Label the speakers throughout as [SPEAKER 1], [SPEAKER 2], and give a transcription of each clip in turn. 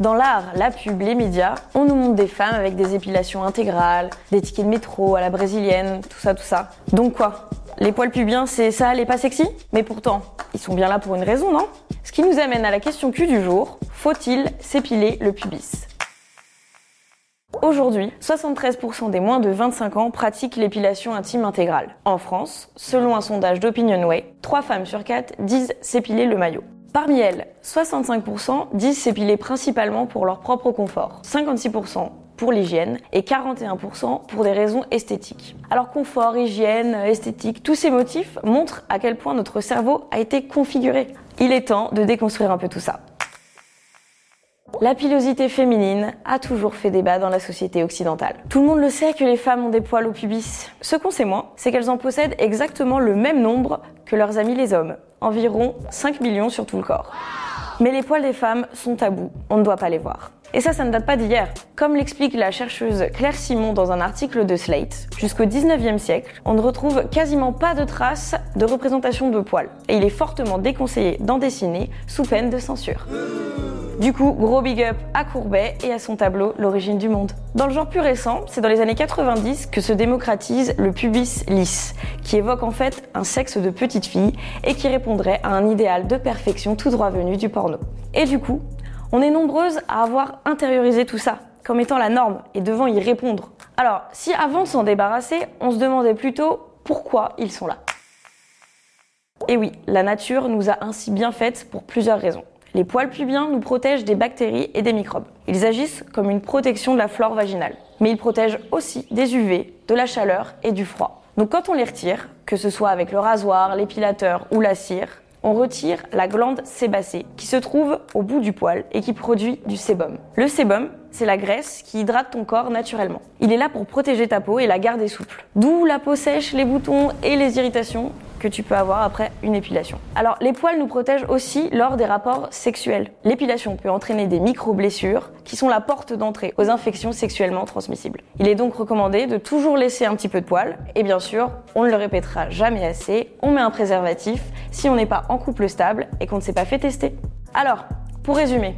[SPEAKER 1] Dans l'art, la pub, les médias, on nous montre des femmes avec des épilations intégrales, des tickets de métro à la brésilienne, tout ça, tout ça. Donc quoi? Les poils pubiens, c'est ça, les pas sexy? Mais pourtant, ils sont bien là pour une raison, non? Ce qui nous amène à la question Q du jour, faut-il s'épiler le pubis? Aujourd'hui, 73% des moins de 25 ans pratiquent l'épilation intime intégrale. En France, selon un sondage d'OpinionWay, 3 femmes sur 4 disent s'épiler le maillot. Parmi elles, 65% disent s'épiler principalement pour leur propre confort, 56% pour l'hygiène et 41% pour des raisons esthétiques. Alors confort, hygiène, esthétique, tous ces motifs montrent à quel point notre cerveau a été configuré. Il est temps de déconstruire un peu tout ça. La pilosité féminine a toujours fait débat dans la société occidentale. Tout le monde le sait que les femmes ont des poils au pubis. Ce qu'on sait moins, c'est qu'elles en possèdent exactement le même nombre que leurs amis les hommes, environ 5 millions sur tout le corps. Mais les poils des femmes sont tabous, on ne doit pas les voir. Et ça, ça ne date pas d'hier. Comme l'explique la chercheuse Claire Simon dans un article de Slate, jusqu'au 19e siècle, on ne retrouve quasiment pas de traces de représentation de poils. Et il est fortement déconseillé d'en dessiner sous peine de censure. Du coup, gros big up à Courbet et à son tableau L'origine du monde. Dans le genre plus récent, c'est dans les années 90 que se démocratise le pubis lisse, qui évoque en fait un sexe de petite fille et qui répondrait à un idéal de perfection tout droit venu du porno. Et du coup, on est nombreuses à avoir intériorisé tout ça comme étant la norme et devant y répondre. Alors, si avant de s'en débarrasser, on se demandait plutôt pourquoi ils sont là. Et oui, la nature nous a ainsi bien faites pour plusieurs raisons. Les poils pubiens nous protègent des bactéries et des microbes. Ils agissent comme une protection de la flore vaginale. Mais ils protègent aussi des UV, de la chaleur et du froid. Donc quand on les retire, que ce soit avec le rasoir, l'épilateur ou la cire, on retire la glande sébacée qui se trouve au bout du poil et qui produit du sébum. Le sébum, c'est la graisse qui hydrate ton corps naturellement. Il est là pour protéger ta peau et la garder souple. D'où la peau sèche, les boutons et les irritations que tu peux avoir après une épilation. Alors les poils nous protègent aussi lors des rapports sexuels. L'épilation peut entraîner des micro-blessures qui sont la porte d'entrée aux infections sexuellement transmissibles. Il est donc recommandé de toujours laisser un petit peu de poils et bien sûr, on ne le répétera jamais assez, on met un préservatif si on n'est pas en couple stable et qu'on ne s'est pas fait tester. Alors, pour résumer,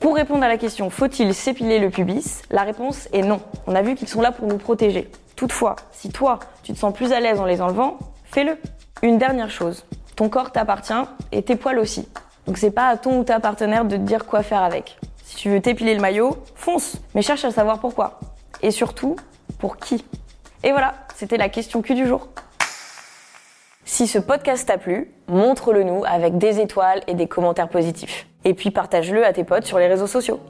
[SPEAKER 1] pour répondre à la question faut-il s'épiler le pubis? La réponse est non. On a vu qu'ils sont là pour nous protéger. Toutefois, si toi, tu te sens plus à l'aise en les enlevant, fais-le. Une dernière chose, ton corps t'appartient et tes poils aussi. Donc c'est pas à ton ou ta partenaire de te dire quoi faire avec. Si tu veux t'épiler le maillot, fonce, mais cherche à savoir pourquoi. Et surtout, pour qui. Et voilà, c'était la question Q du jour. Si ce podcast t'a plu, montre-le nous avec des étoiles et des commentaires positifs. Et puis partage-le à tes potes sur les réseaux sociaux.